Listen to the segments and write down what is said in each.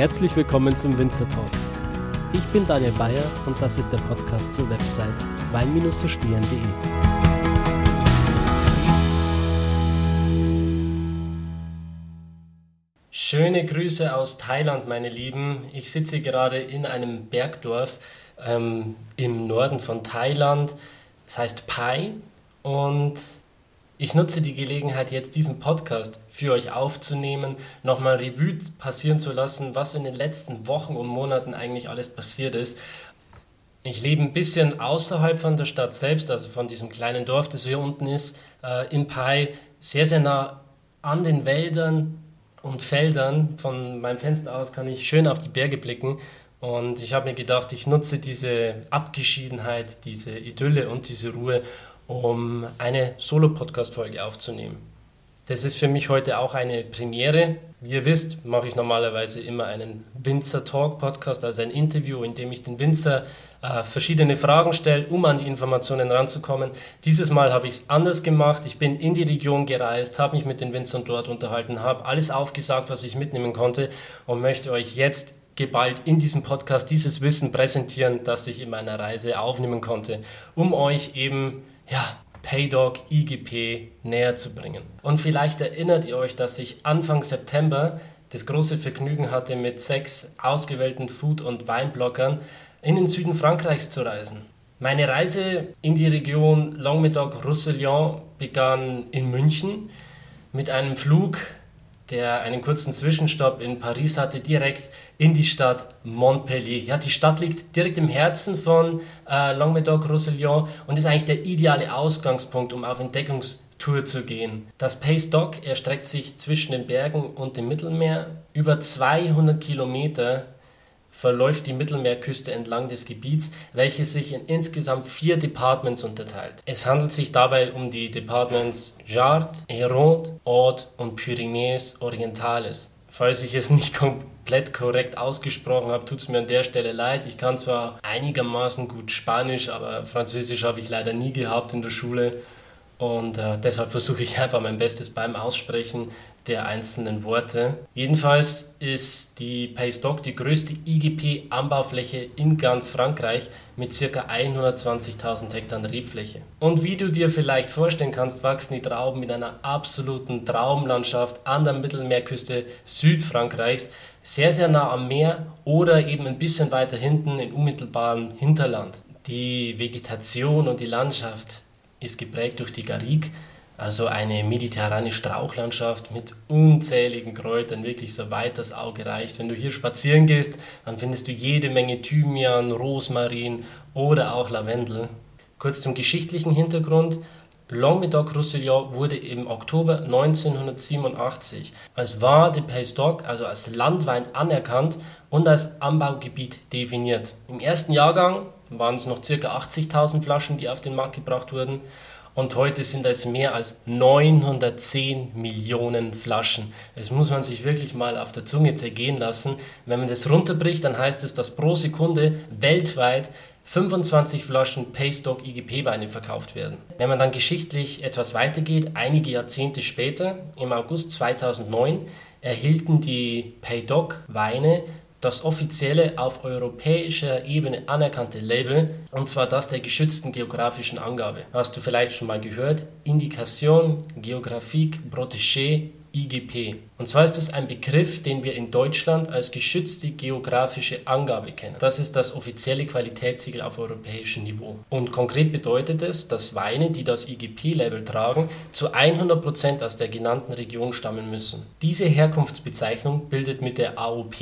Herzlich willkommen zum Winzer Talk. Ich bin Daniel Bayer und das ist der Podcast zur Website wein-verstehen.de. Schöne Grüße aus Thailand, meine Lieben. Ich sitze gerade in einem Bergdorf ähm, im Norden von Thailand. Es heißt Pai und ich nutze die Gelegenheit, jetzt diesen Podcast für euch aufzunehmen, nochmal Revue passieren zu lassen, was in den letzten Wochen und Monaten eigentlich alles passiert ist. Ich lebe ein bisschen außerhalb von der Stadt selbst, also von diesem kleinen Dorf, das hier unten ist, äh, in Pai, sehr, sehr nah an den Wäldern und Feldern. Von meinem Fenster aus kann ich schön auf die Berge blicken. Und ich habe mir gedacht, ich nutze diese Abgeschiedenheit, diese Idylle und diese Ruhe, um eine Solo-Podcast-Folge aufzunehmen. Das ist für mich heute auch eine Premiere. Wie ihr wisst, mache ich normalerweise immer einen Winzer Talk Podcast, also ein Interview, in dem ich den Winzer äh, verschiedene Fragen stelle, um an die Informationen ranzukommen. Dieses Mal habe ich es anders gemacht. Ich bin in die Region gereist, habe mich mit den Winzern dort unterhalten, habe alles aufgesagt, was ich mitnehmen konnte und möchte euch jetzt geballt in diesem Podcast dieses Wissen präsentieren, das ich in meiner Reise aufnehmen konnte, um euch eben ja, PayDog IGP näher zu bringen. Und vielleicht erinnert ihr euch, dass ich Anfang September das große Vergnügen hatte, mit sechs ausgewählten Food- und Weinblockern in den Süden Frankreichs zu reisen. Meine Reise in die Region Languedoc-Roussillon begann in München mit einem Flug der einen kurzen Zwischenstopp in Paris hatte, direkt in die Stadt Montpellier. Ja, die Stadt liegt direkt im Herzen von äh, Languedoc-Roussillon und ist eigentlich der ideale Ausgangspunkt, um auf Entdeckungstour zu gehen. Das Pays Doc erstreckt sich zwischen den Bergen und dem Mittelmeer über 200 Kilometer verläuft die Mittelmeerküste entlang des Gebiets, welches sich in insgesamt vier Departements unterteilt. Es handelt sich dabei um die Departements Jard, Hérault, Aude und Pyrénées Orientales. Falls ich es nicht komplett korrekt ausgesprochen habe, tut es mir an der Stelle leid. Ich kann zwar einigermaßen gut Spanisch, aber Französisch habe ich leider nie gehabt in der Schule. Und äh, deshalb versuche ich einfach mein Bestes beim Aussprechen der einzelnen Worte. Jedenfalls ist die Paystock die größte IGP-Anbaufläche in ganz Frankreich mit ca. 120.000 Hektar Rebfläche. Und wie du dir vielleicht vorstellen kannst, wachsen die Trauben in einer absoluten Traumlandschaft an der Mittelmeerküste Südfrankreichs, sehr, sehr nah am Meer oder eben ein bisschen weiter hinten in unmittelbarem Hinterland. Die Vegetation und die Landschaft ist geprägt durch die Garrigue, also eine mediterrane Strauchlandschaft mit unzähligen Kräutern, wirklich so weit das Auge reicht. Wenn du hier spazieren gehst, dann findest du jede Menge Thymian, Rosmarin oder auch Lavendel. Kurz zum geschichtlichen Hintergrund. Languedoc-Roussillon wurde im Oktober 1987 als Vin de Pays d'Oc, also als Landwein anerkannt und als Anbaugebiet definiert. Im ersten Jahrgang waren es noch ca. 80.000 Flaschen, die auf den Markt gebracht wurden und heute sind es mehr als 910 Millionen Flaschen. Das muss man sich wirklich mal auf der Zunge zergehen lassen. Wenn man das runterbricht, dann heißt es, dass pro Sekunde weltweit 25 Flaschen Paystock IGP-Weine verkauft werden. Wenn man dann geschichtlich etwas weitergeht, einige Jahrzehnte später, im August 2009, erhielten die Paydock-Weine das offizielle auf europäischer Ebene anerkannte Label, und zwar das der geschützten geografischen Angabe. Hast du vielleicht schon mal gehört? Indication Géographique Protégée IGP. Und zwar ist es ein Begriff, den wir in Deutschland als geschützte geografische Angabe kennen. Das ist das offizielle Qualitätssiegel auf europäischem Niveau. Und konkret bedeutet es, dass Weine, die das IGP-Label tragen, zu 100% aus der genannten Region stammen müssen. Diese Herkunftsbezeichnung bildet mit der AOP,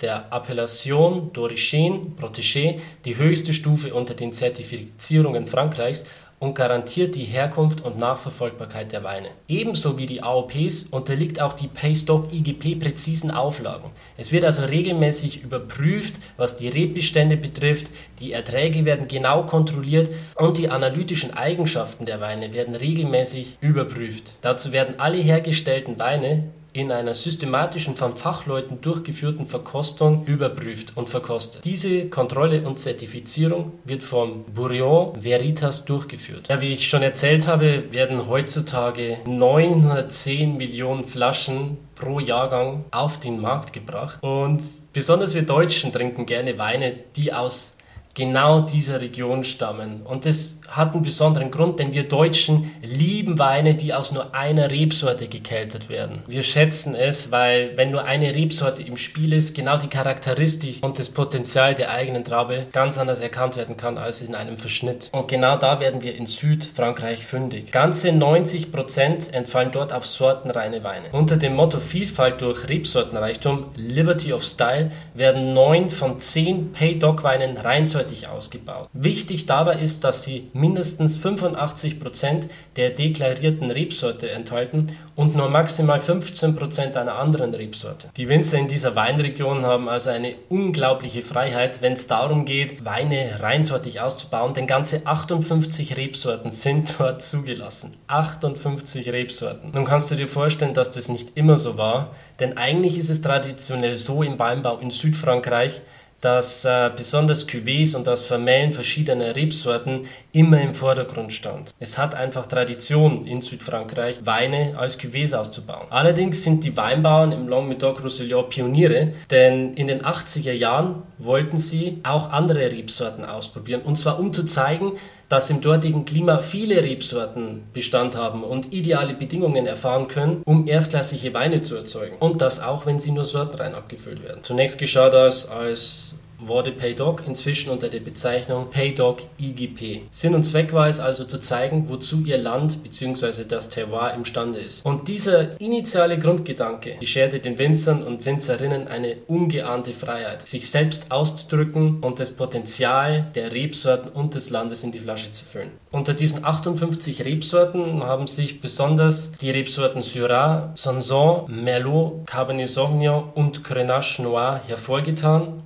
der Appellation d'origine protégée, die höchste Stufe unter den Zertifizierungen Frankreichs und garantiert die Herkunft und Nachverfolgbarkeit der Weine. Ebenso wie die AOPs unterliegt auch die Paystock IGP präzisen Auflagen. Es wird also regelmäßig überprüft, was die Rebbestände betrifft, die Erträge werden genau kontrolliert und die analytischen Eigenschaften der Weine werden regelmäßig überprüft. Dazu werden alle hergestellten Weine in einer systematischen von Fachleuten durchgeführten Verkostung überprüft und verkostet. Diese Kontrolle und Zertifizierung wird vom Bureau Veritas durchgeführt. Ja, wie ich schon erzählt habe, werden heutzutage 910 Millionen Flaschen pro Jahrgang auf den Markt gebracht. Und besonders wir Deutschen trinken gerne Weine, die aus genau dieser Region stammen. Und das hat einen besonderen Grund, denn wir Deutschen lieben Weine, die aus nur einer Rebsorte gekeltert werden. Wir schätzen es, weil wenn nur eine Rebsorte im Spiel ist, genau die Charakteristik und das Potenzial der eigenen Traube ganz anders erkannt werden kann als in einem Verschnitt. Und genau da werden wir in Südfrankreich fündig. Ganze 90 Prozent entfallen dort auf sortenreine Weine. Unter dem Motto Vielfalt durch Rebsortenreichtum, Liberty of Style, werden neun von zehn Pay-Dog-Weinen reinseitig ausgebaut. Wichtig dabei ist, dass sie mindestens 85 Prozent der deklarierten Rebsorte enthalten und nur maximal 15 Prozent einer anderen Rebsorte. Die Winzer in dieser Weinregion haben also eine unglaubliche Freiheit, wenn es darum geht, Weine reinsortig auszubauen, denn ganze 58 Rebsorten sind dort zugelassen. 58 Rebsorten. Nun kannst du dir vorstellen, dass das nicht immer so war, denn eigentlich ist es traditionell so im Weinbau in Südfrankreich, dass äh, besonders Cuvées und das Vermählen verschiedener Rebsorten immer im Vordergrund stand. Es hat einfach Tradition in Südfrankreich, Weine als Cuvées auszubauen. Allerdings sind die Weinbauern im Languedoc-Roussillon Pioniere, denn in den 80er Jahren wollten sie auch andere Rebsorten ausprobieren und zwar um zu zeigen, dass im dortigen Klima viele Rebsorten Bestand haben und ideale Bedingungen erfahren können, um erstklassige Weine zu erzeugen. Und das auch, wenn sie nur sortenrein abgefüllt werden. Zunächst geschah das als wurde PayDoc inzwischen unter der Bezeichnung PayDoc IGP. Sinn und Zweck war es also zu zeigen, wozu ihr Land bzw. das Terroir imstande ist. Und dieser initiale Grundgedanke bescherte den Winzern und Winzerinnen eine ungeahnte Freiheit, sich selbst auszudrücken und das Potenzial der Rebsorten und des Landes in die Flasche zu füllen. Unter diesen 58 Rebsorten haben sich besonders die Rebsorten Syrah, Sanson, Merlot, Cabernet Sauvignon und Grenache Noir hervorgetan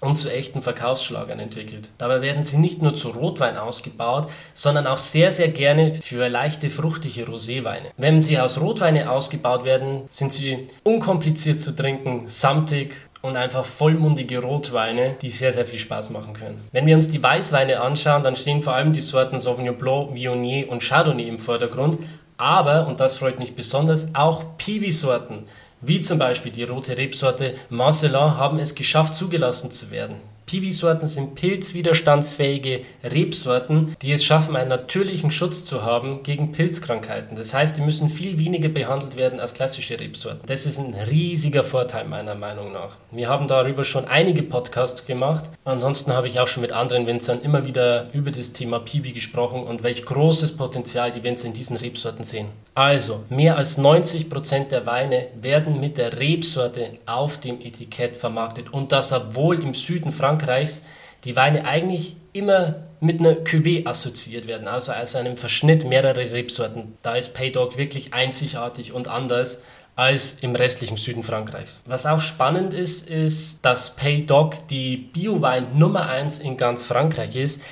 und zu echten Verkaufsschlagern entwickelt. Dabei werden sie nicht nur zu Rotwein ausgebaut, sondern auch sehr, sehr gerne für leichte, fruchtige Roséweine. Wenn sie aus Rotweine ausgebaut werden, sind sie unkompliziert zu trinken, samtig und einfach vollmundige Rotweine, die sehr, sehr viel Spaß machen können. Wenn wir uns die Weißweine anschauen, dann stehen vor allem die Sorten Sauvignon Blanc, Viognier und Chardonnay im Vordergrund, aber, und das freut mich besonders, auch Piwi-Sorten wie zum Beispiel die rote Rebsorte Marcelin, haben es geschafft, zugelassen zu werden. Piwi-Sorten sind pilzwiderstandsfähige Rebsorten, die es schaffen, einen natürlichen Schutz zu haben gegen Pilzkrankheiten. Das heißt, die müssen viel weniger behandelt werden als klassische Rebsorten. Das ist ein riesiger Vorteil meiner Meinung nach. Wir haben darüber schon einige Podcasts gemacht. Ansonsten habe ich auch schon mit anderen Winzern immer wieder über das Thema Piwi gesprochen und welch großes Potenzial die Winzer in diesen Rebsorten sehen. Also, mehr als 90 Prozent der Weine werden mit der Rebsorte auf dem Etikett vermarktet und das obwohl im Süden Frankreichs Frankreichs die Weine eigentlich immer mit einer Cuvée assoziiert werden, also als einem Verschnitt mehrerer Rebsorten. Da ist Paydog wirklich einzigartig und anders als im restlichen Süden Frankreichs. Was auch spannend ist, ist, dass Paydog die Biowein Nummer 1 in ganz Frankreich ist.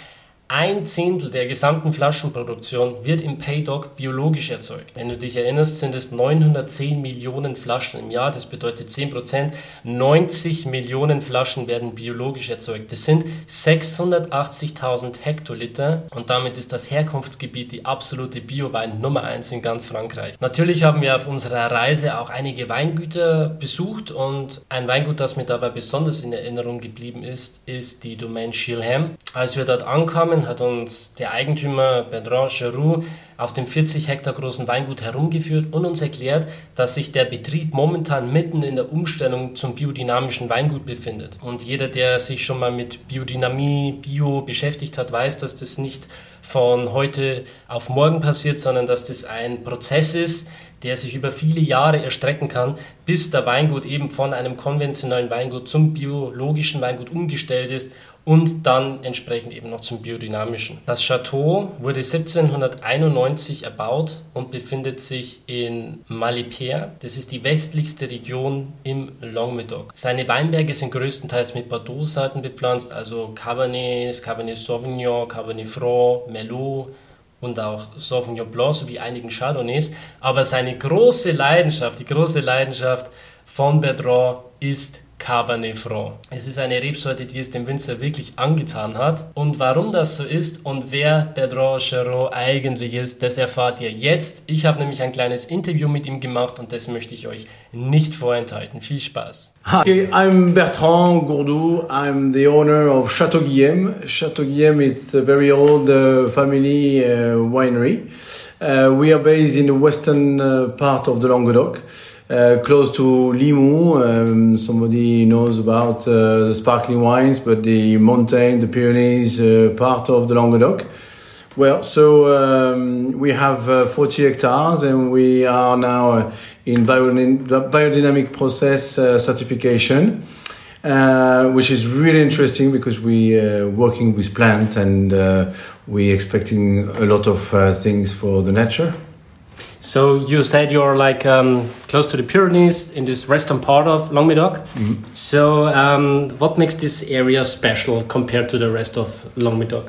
Ein Zehntel der gesamten Flaschenproduktion wird im Paydog biologisch erzeugt. Wenn du dich erinnerst, sind es 910 Millionen Flaschen im Jahr, das bedeutet 10 Prozent. 90 Millionen Flaschen werden biologisch erzeugt. Das sind 680.000 Hektoliter und damit ist das Herkunftsgebiet die absolute Biowein Nummer 1 in ganz Frankreich. Natürlich haben wir auf unserer Reise auch einige Weingüter besucht und ein Weingut, das mir dabei besonders in Erinnerung geblieben ist, ist die Domaine Chilham. Als wir dort ankamen, gekommen, hat uns der Eigentümer Bertrand Cheroux auf dem 40 Hektar großen Weingut herumgeführt und uns erklärt, dass sich der Betrieb momentan mitten in der Umstellung zum biodynamischen Weingut befindet. Und jeder, der sich schon mal mit Biodynamie, Bio beschäftigt hat, weiß, dass das nicht von heute auf morgen passiert, sondern dass das ein Prozess ist, der sich über viele Jahre erstrecken kann, bis der Weingut eben von einem konventionellen Weingut zum biologischen Weingut umgestellt ist und dann entsprechend eben noch zum biodynamischen. Das Chateau wurde 1791 erbaut und befindet sich in Malipère. Das ist die westlichste Region im Languedoc. Seine Weinberge sind größtenteils mit Bordeaux-Sorten bepflanzt, also Cabernet, Cabernet Sauvignon, Cabernet Franc, Merlot, und auch Sauvignon Blanc sowie einigen Chardonnays. Aber seine große Leidenschaft, die große Leidenschaft von Bertrand ist Cabernet Franc. Es ist eine Rebsorte, die es dem Winzer wirklich angetan hat. Und warum das so ist und wer Bertrand Cheron eigentlich ist, das erfahrt ihr jetzt. Ich habe nämlich ein kleines Interview mit ihm gemacht und das möchte ich euch nicht vorenthalten. Viel Spaß. Hi, I'm Bertrand Gourdou. I'm the owner of Chateau Guillem. Chateau Guillem is a very old uh, family uh, winery. Uh, we are based in the western uh, part of the Languedoc. Uh, close to Limoux. Um, somebody knows about uh, the sparkling wines, but the mountain, the Pyrenees, uh, part of the Languedoc. Well, so um, we have uh, 40 hectares, and we are now in biodynamic process uh, certification. Uh, which is really interesting because we are working with plants and we're expecting a lot of things for the nature. So you said you're like um, close to the Pyrenees in this western part of Languedoc. Mm -hmm. So um, what makes this area special compared to the rest of Languedoc?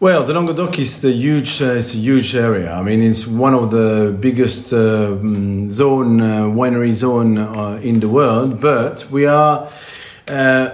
Well, the Languedoc is the huge. Uh, it's a huge area. I mean, it's one of the biggest uh, mm, zone uh, winery zone uh, in the world. But we are, uh,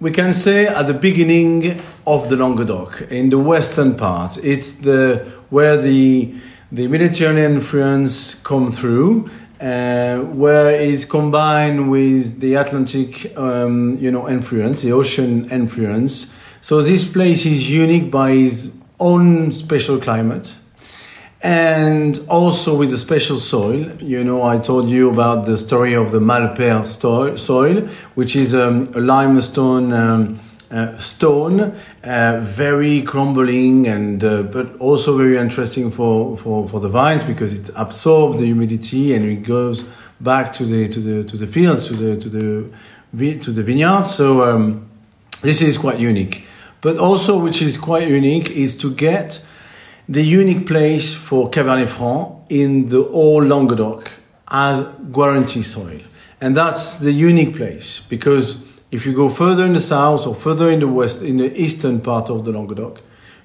we can say, at the beginning of the Languedoc in the western part. It's the where the the Mediterranean influence come through, uh, where it's combined with the Atlantic, um, you know, influence, the ocean influence. So this place is unique by its own special climate, and also with a special soil. You know, I told you about the story of the Malpère soil, which is um, a limestone. Um, uh, stone, uh, very crumbling and uh, but also very interesting for, for, for the vines because it absorbs the humidity and it goes back to the to the to the fields to the to the to the vineyards. So um, this is quite unique. But also, which is quite unique, is to get the unique place for Cabernet Franc in the whole Languedoc as guarantee soil, and that's the unique place because if you go further in the south or further in the west, in the eastern part of the Languedoc,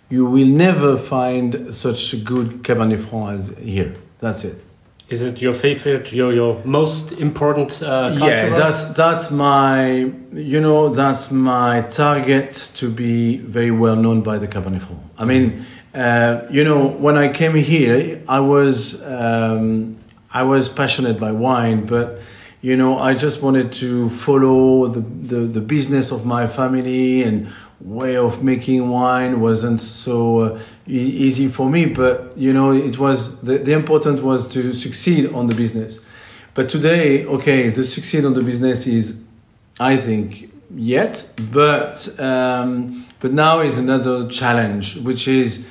you will never find such a good Cabernet Franc as here. That's it. Is it your favorite, your your most important? Uh, yeah, that's that's my you know that's my target to be very well known by the Cabernet Franc. I mean, uh, you know, when I came here, I was um, I was passionate by wine, but you know, I just wanted to follow the, the, the business of my family and way of making wine wasn't so uh, e- easy for me. But, you know, it was, the, the important was to succeed on the business. But today, okay, the succeed on the business is, I think, yet, but, um, but now is another challenge, which is,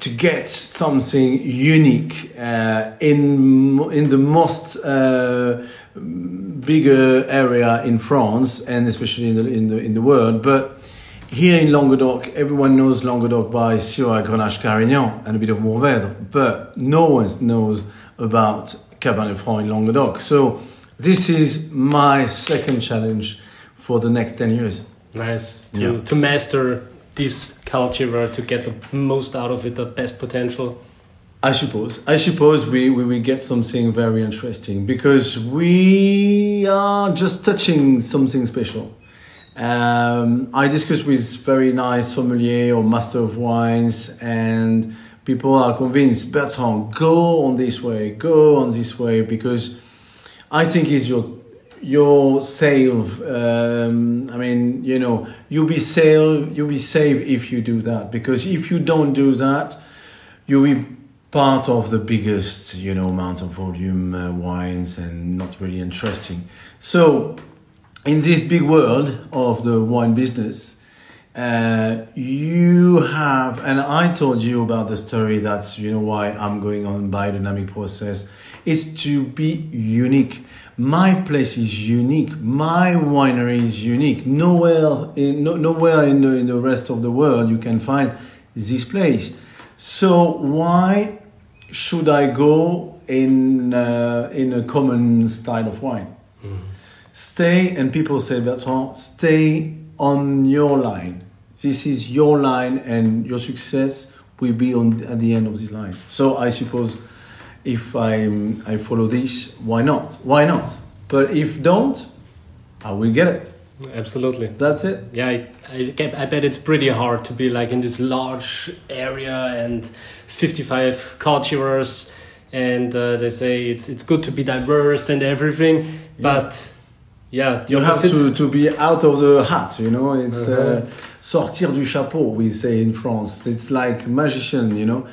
to get something unique uh, in in the most uh, bigger area in France and especially in the, in the, in the world. But here in Languedoc, everyone knows Languedoc by Syrah, Grenache, Carignan and a bit of Mourvèdre, but no one knows about Cabernet Franc in Languedoc. So this is my second challenge for the next 10 years. Nice. To, yeah. to master this culture, to get the most out of it, the best potential. I suppose. I suppose we, we will get something very interesting because we are just touching something special. Um, I discuss with very nice sommelier or master of wines, and people are convinced, Bertrand, go on this way, go on this way, because I think it's your your save. Um, I mean, you know, you'll be safe. You'll be safe if you do that, because if you don't do that, you will be part of the biggest, you know, amount of volume uh, wines and not really interesting. So, in this big world of the wine business, uh, you have, and I told you about the story. That's you know why I'm going on biodynamic process. It's to be unique. My place is unique. My winery is unique. Nowhere in no, nowhere in the, in the rest of the world you can find this place. So why should I go in uh, in a common style of wine? Mm. Stay, and people say Bertrand, stay on your line. This is your line, and your success will be on at the end of this line. So I suppose if I I follow this, why not? Why not? But if don't, I will get it. Absolutely. That's it. Yeah, I, I, I bet it's pretty hard to be like in this large area and 55 cultures, and uh, they say it's it's good to be diverse and everything, Yeah. but yeah, You have to, to be out of the hat, you know. It's Uh-huh. uh, sortir du chapeau, we say in France. It's like magician, you know.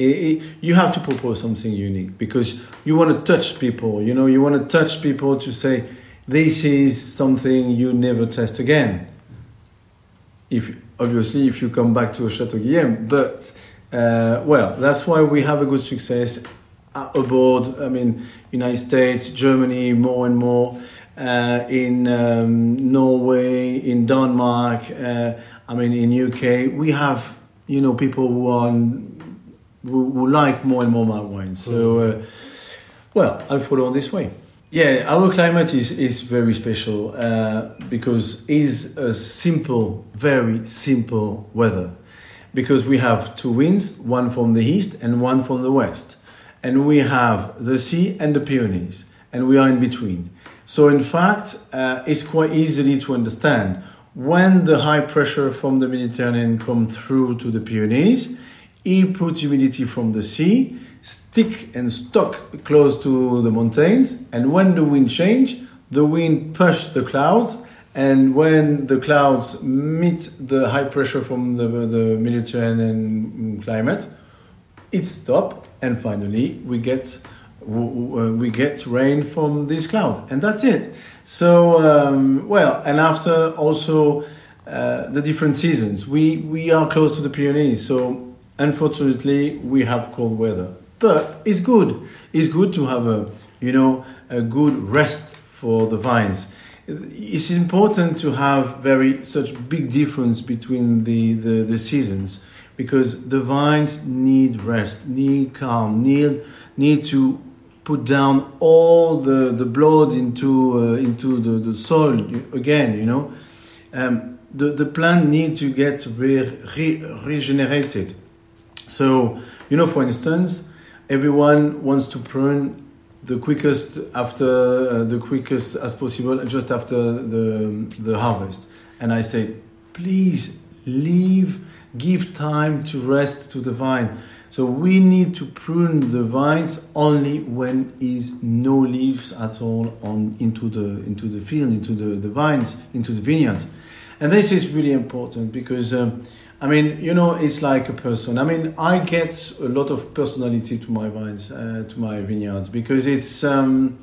I- I- you have to propose something unique because you want to touch people, you know. You want to touch people to say, this is something you never test again. If obviously, if you come back to Chateau Guillaume, but uh, well, that's why we have a good success uh, abroad. I mean, United States, Germany, more and more uh, in um, Norway, in Denmark. Uh, I mean, in UK, we have you know people who are who, who like more and more my wine. So, uh, well, I follow on this way. Yeah, our climate is, is very special uh, because it's a simple, very simple weather. Because we have two winds, one from the east and one from the west. And we have the sea and the Pyrenees, and we are in between. So, in fact, uh, it's quite easily to understand when the high pressure from the Mediterranean come through to the Pyrenees, it puts humidity from the sea, stick and stuck close to the mountains, and when the wind change, the wind push the clouds, and when the clouds meet the high pressure from the, the Mediterranean climate, it stop, and finally we get w- we get rain from this cloud, and that's it. So um, well, and after also uh, the different seasons, we we are close to the Pyrenees, so unfortunately we have cold weather, but it's good. It's good to have a you know a good rest for the vines. It's important to have very such big difference between the, the, the seasons because the vines need rest, need calm, need need to put down all the, the blood into uh, into the, the soil again. You know, um, the the plant need to get re, re, regenerated. So you know, for instance, everyone wants to prune the quickest after uh, the quickest as possible just after the the harvest. And i say please leave give time to rest to the vine. So we need to prune the vines only when is no leaves at all on into the into the field into the, the vines into the vineyards. And this is really important because um, I mean, you know, it's like a person. I mean, I get a lot of personality to my vines, uh, to my vineyards, because it's, um,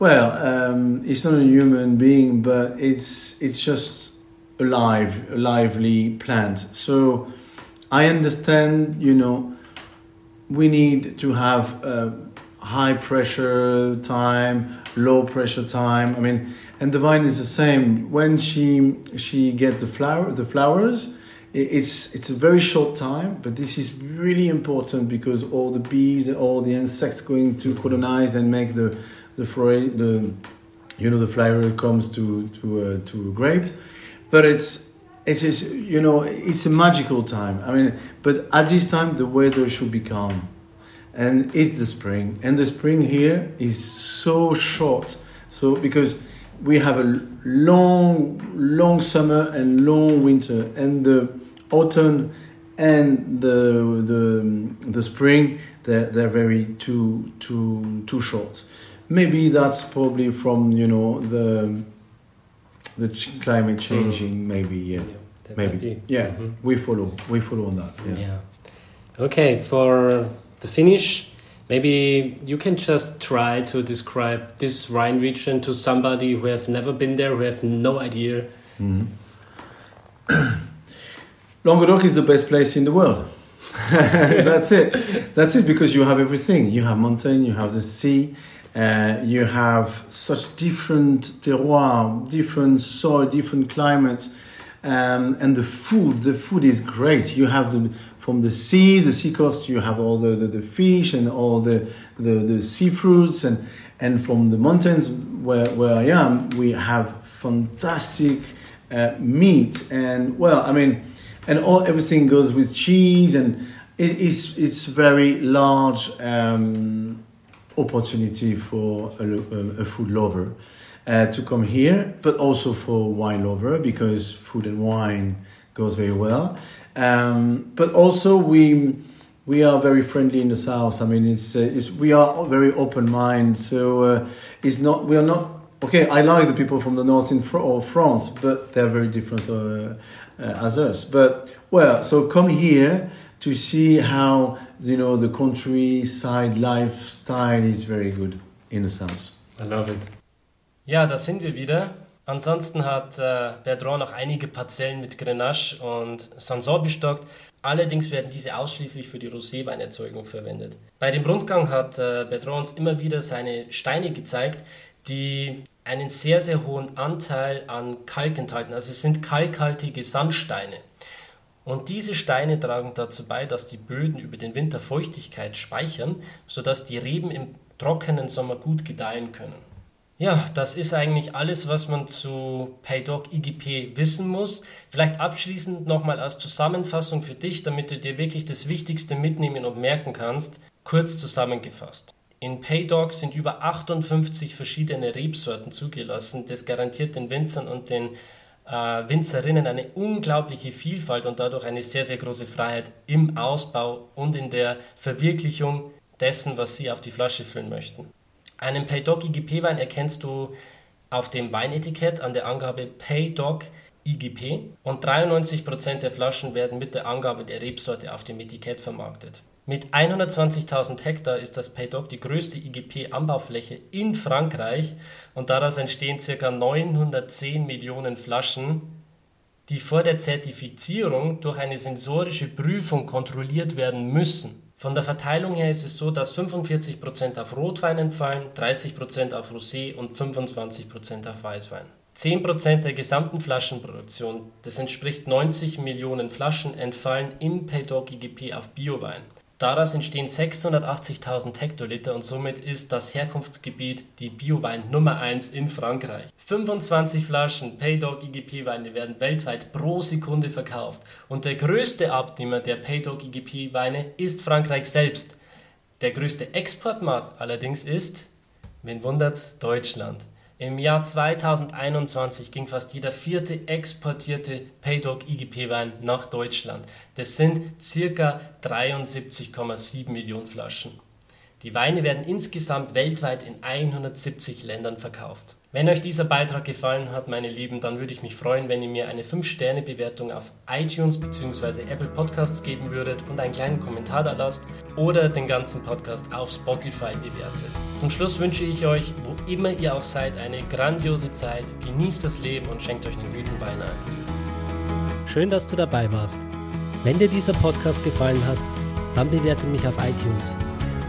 well, um, it's not a human being, but it's it's just alive, a lively plant. So I understand, you know, we need to have uh, high pressure time, low pressure time. I mean, and the vine is the same. When she she get the flower, the flowers it's it's a very short time, but this is really important because all the bees, and all the insects going to colonize and make the the flora, the you know the flower comes to to uh, to grapes, but it's it is you know it's a magical time. I mean, but at this time the weather should be calm, and it's the spring, and the spring here is so short. So because we have a long long summer and long winter, and the autumn and the the the spring they're they're very too too too short. Maybe that's probably from you know the the climate changing. Maybe yeah, might maybe be. yeah. Mhm. We follow we follow on that. Yeah. Yeah. Okay, for the finish, maybe you can just try to describe this Rhine region to somebody who have never been there, who have no idea. Mhm. Languedoc is the best place in the world. That's it. That's it because you have everything. You have mountain, you have the sea, uh, you have such different terroir, different soil, different climates, um, and the food. The food is great. You have the from the sea, the sea coast. You have all the, the, the fish and all the the, the seafoods, and and from the mountains where where I am, we have fantastic uh, meat and well, I mean and all everything goes with cheese and it, it's it's very large um, opportunity for a, a food lover uh, to come here, but also for wine lover because food and wine goes very well. Um, but also we we are very friendly in the south. I mean, it's, uh, it's we are very open mind. So uh, it's not we are not okay. I like the people from the north in Fr- France, but they're very different uh, as us. But well, so come here to see how you know the countryside lifestyle is very good in the south. I love it. Ja, da sind wir wieder. Ansonsten hat äh, Bertrand noch einige Parzellen mit Grenache und Sanson bestockt. Allerdings werden diese ausschließlich für die Roséweinerzeugung verwendet. Bei dem Rundgang hat äh, Bertrand uns immer wieder seine Steine gezeigt, die einen sehr, sehr hohen Anteil an Kalk enthalten. Also es sind kalkhaltige Sandsteine. Und diese Steine tragen dazu bei, dass die Böden über den Winter Feuchtigkeit speichern, sodass die Reben im trockenen Sommer gut gedeihen können. Ja, das ist eigentlich alles, was man zu PayDoc IGP wissen muss. Vielleicht abschließend nochmal als Zusammenfassung für dich, damit du dir wirklich das Wichtigste mitnehmen und merken kannst. Kurz zusammengefasst. In PayDoc sind über 58 verschiedene Rebsorten zugelassen. Das garantiert den Winzern und den äh, Winzerinnen eine unglaubliche Vielfalt und dadurch eine sehr, sehr große Freiheit im Ausbau und in der Verwirklichung dessen, was sie auf die Flasche füllen möchten. Einen Paydoc IGP-Wein erkennst du auf dem Weinetikett an der Angabe Paydoc IGP und 93% der Flaschen werden mit der Angabe der Rebsorte auf dem Etikett vermarktet. Mit 120.000 Hektar ist das Paydoc die größte IGP-Anbaufläche in Frankreich und daraus entstehen ca. 910 Millionen Flaschen, die vor der Zertifizierung durch eine sensorische Prüfung kontrolliert werden müssen. Von der Verteilung her ist es so, dass 45% auf Rotwein entfallen, 30% auf Rosé und 25% auf Weißwein. 10% der gesamten Flaschenproduktion, das entspricht 90 Millionen Flaschen, entfallen im Paydoc IGP auf Biowein. Daraus entstehen 680.000 Hektoliter und somit ist das Herkunftsgebiet die Biowein Nummer 1 in Frankreich. 25 Flaschen Paydoc IGP Weine werden weltweit pro Sekunde verkauft und der größte Abnehmer der Paydoc IGP Weine ist Frankreich selbst. Der größte Exportmarkt allerdings ist, wen wundert's, Deutschland. Im Jahr 2021 ging fast jeder vierte exportierte Paydoc IGP-Wein nach Deutschland. Das sind ca. 73,7 Millionen Flaschen. Die Weine werden insgesamt weltweit in 170 Ländern verkauft. Wenn euch dieser Beitrag gefallen hat, meine Lieben, dann würde ich mich freuen, wenn ihr mir eine 5-Sterne-Bewertung auf iTunes bzw. Apple Podcasts geben würdet und einen kleinen Kommentar da lasst oder den ganzen Podcast auf Spotify bewertet. Zum Schluss wünsche ich euch, wo immer ihr auch seid, eine grandiose Zeit. Genießt das Leben und schenkt euch einen guten Wein ein. Schön, dass du dabei warst. Wenn dir dieser Podcast gefallen hat, dann bewerte mich auf iTunes.